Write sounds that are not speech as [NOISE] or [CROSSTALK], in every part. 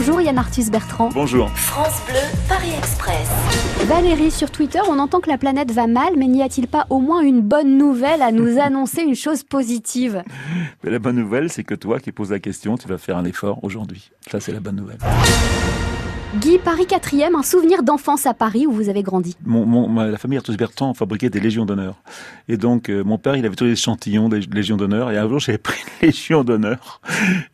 Bonjour Yann Arthus Bertrand. Bonjour. France Bleu, Paris Express. Valérie, sur Twitter, on entend que la planète va mal, mais n'y a-t-il pas au moins une bonne nouvelle à nous [LAUGHS] annoncer, une chose positive? Mais la bonne nouvelle, c'est que toi qui poses la question, tu vas faire un effort aujourd'hui. Ça, c'est la bonne nouvelle. Guy, Paris 4e, un souvenir d'enfance à Paris où vous avez grandi. Ma- la famille Arthus Bertrand fabriquait des légions d'honneur. Et donc, euh, mon père, il avait tous les échantillons des légions d'honneur. Et un jour, j'avais pris une légion d'honneur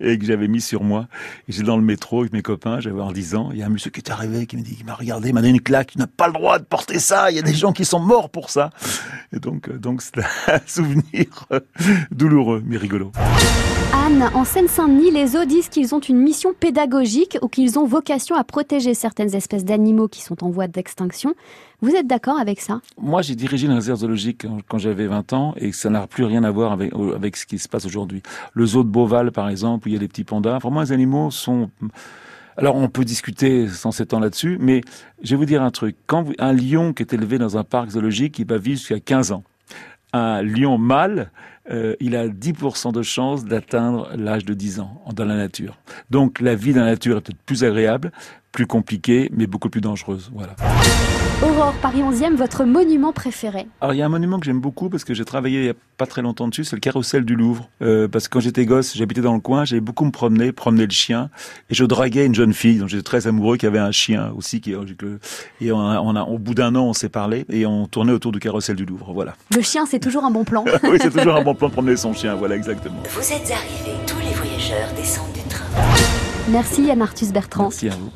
et que j'avais mis sur moi. J'étais dans le métro avec mes copains, j'avais en 10 ans. Il y a un monsieur qui est arrivé, qui m'a dit, qui m'a regardé, il m'a donné une claque. Tu n'as pas le droit de porter ça. Il y a des gens qui sont morts pour ça. Et donc, euh, donc c'est un [LAUGHS] souvenir euh, douloureux, mais rigolo. Anne, en Seine-Saint-Denis, les eaux disent qu'ils ont une mission pédagogique ou qu'ils ont vocation à protéger certaines espèces d'animaux qui sont en voie d'extinction. Vous êtes d'accord avec ça? Moi, j'ai dirigé une réserve zoologique quand, quand j'avais 20 ans et ça n'a plus rien à voir avec, avec ce qui se passe aujourd'hui. Le zoo de Beauval, par exemple, où il y a des petits pandas. Vraiment, les animaux sont... Alors, on peut discuter sans s'étendre là-dessus, mais je vais vous dire un truc. Quand un lion qui est élevé dans un parc zoologique, il va vivre jusqu'à 15 ans. Un lion mâle, euh, il a 10% de chance d'atteindre l'âge de 10 ans dans la nature. Donc, la vie dans la nature est peut-être plus agréable, plus compliquée, mais beaucoup plus dangereuse. Voilà. Aurore, Paris 11e, votre monument préféré Alors il y a un monument que j'aime beaucoup parce que j'ai travaillé il y a pas très longtemps dessus, c'est le carrousel du Louvre. Euh, parce que quand j'étais gosse, j'habitais dans le coin, j'allais beaucoup me promener, promener le chien, et je draguais une jeune fille dont j'étais très amoureux qui avait un chien aussi. Qui, que- et on a, on a- au bout d'un an, on s'est parlé et on tournait autour du carrousel du Louvre. Voilà. Le chien, c'est toujours un bon plan. [LAUGHS] oui, c'est [LAUGHS] toujours un bon plan de promener son chien. Voilà, exactement. Vous êtes arrivés, tous les voyageurs descendent du train. Merci Yann Arthus Bertrand. Merci à vous.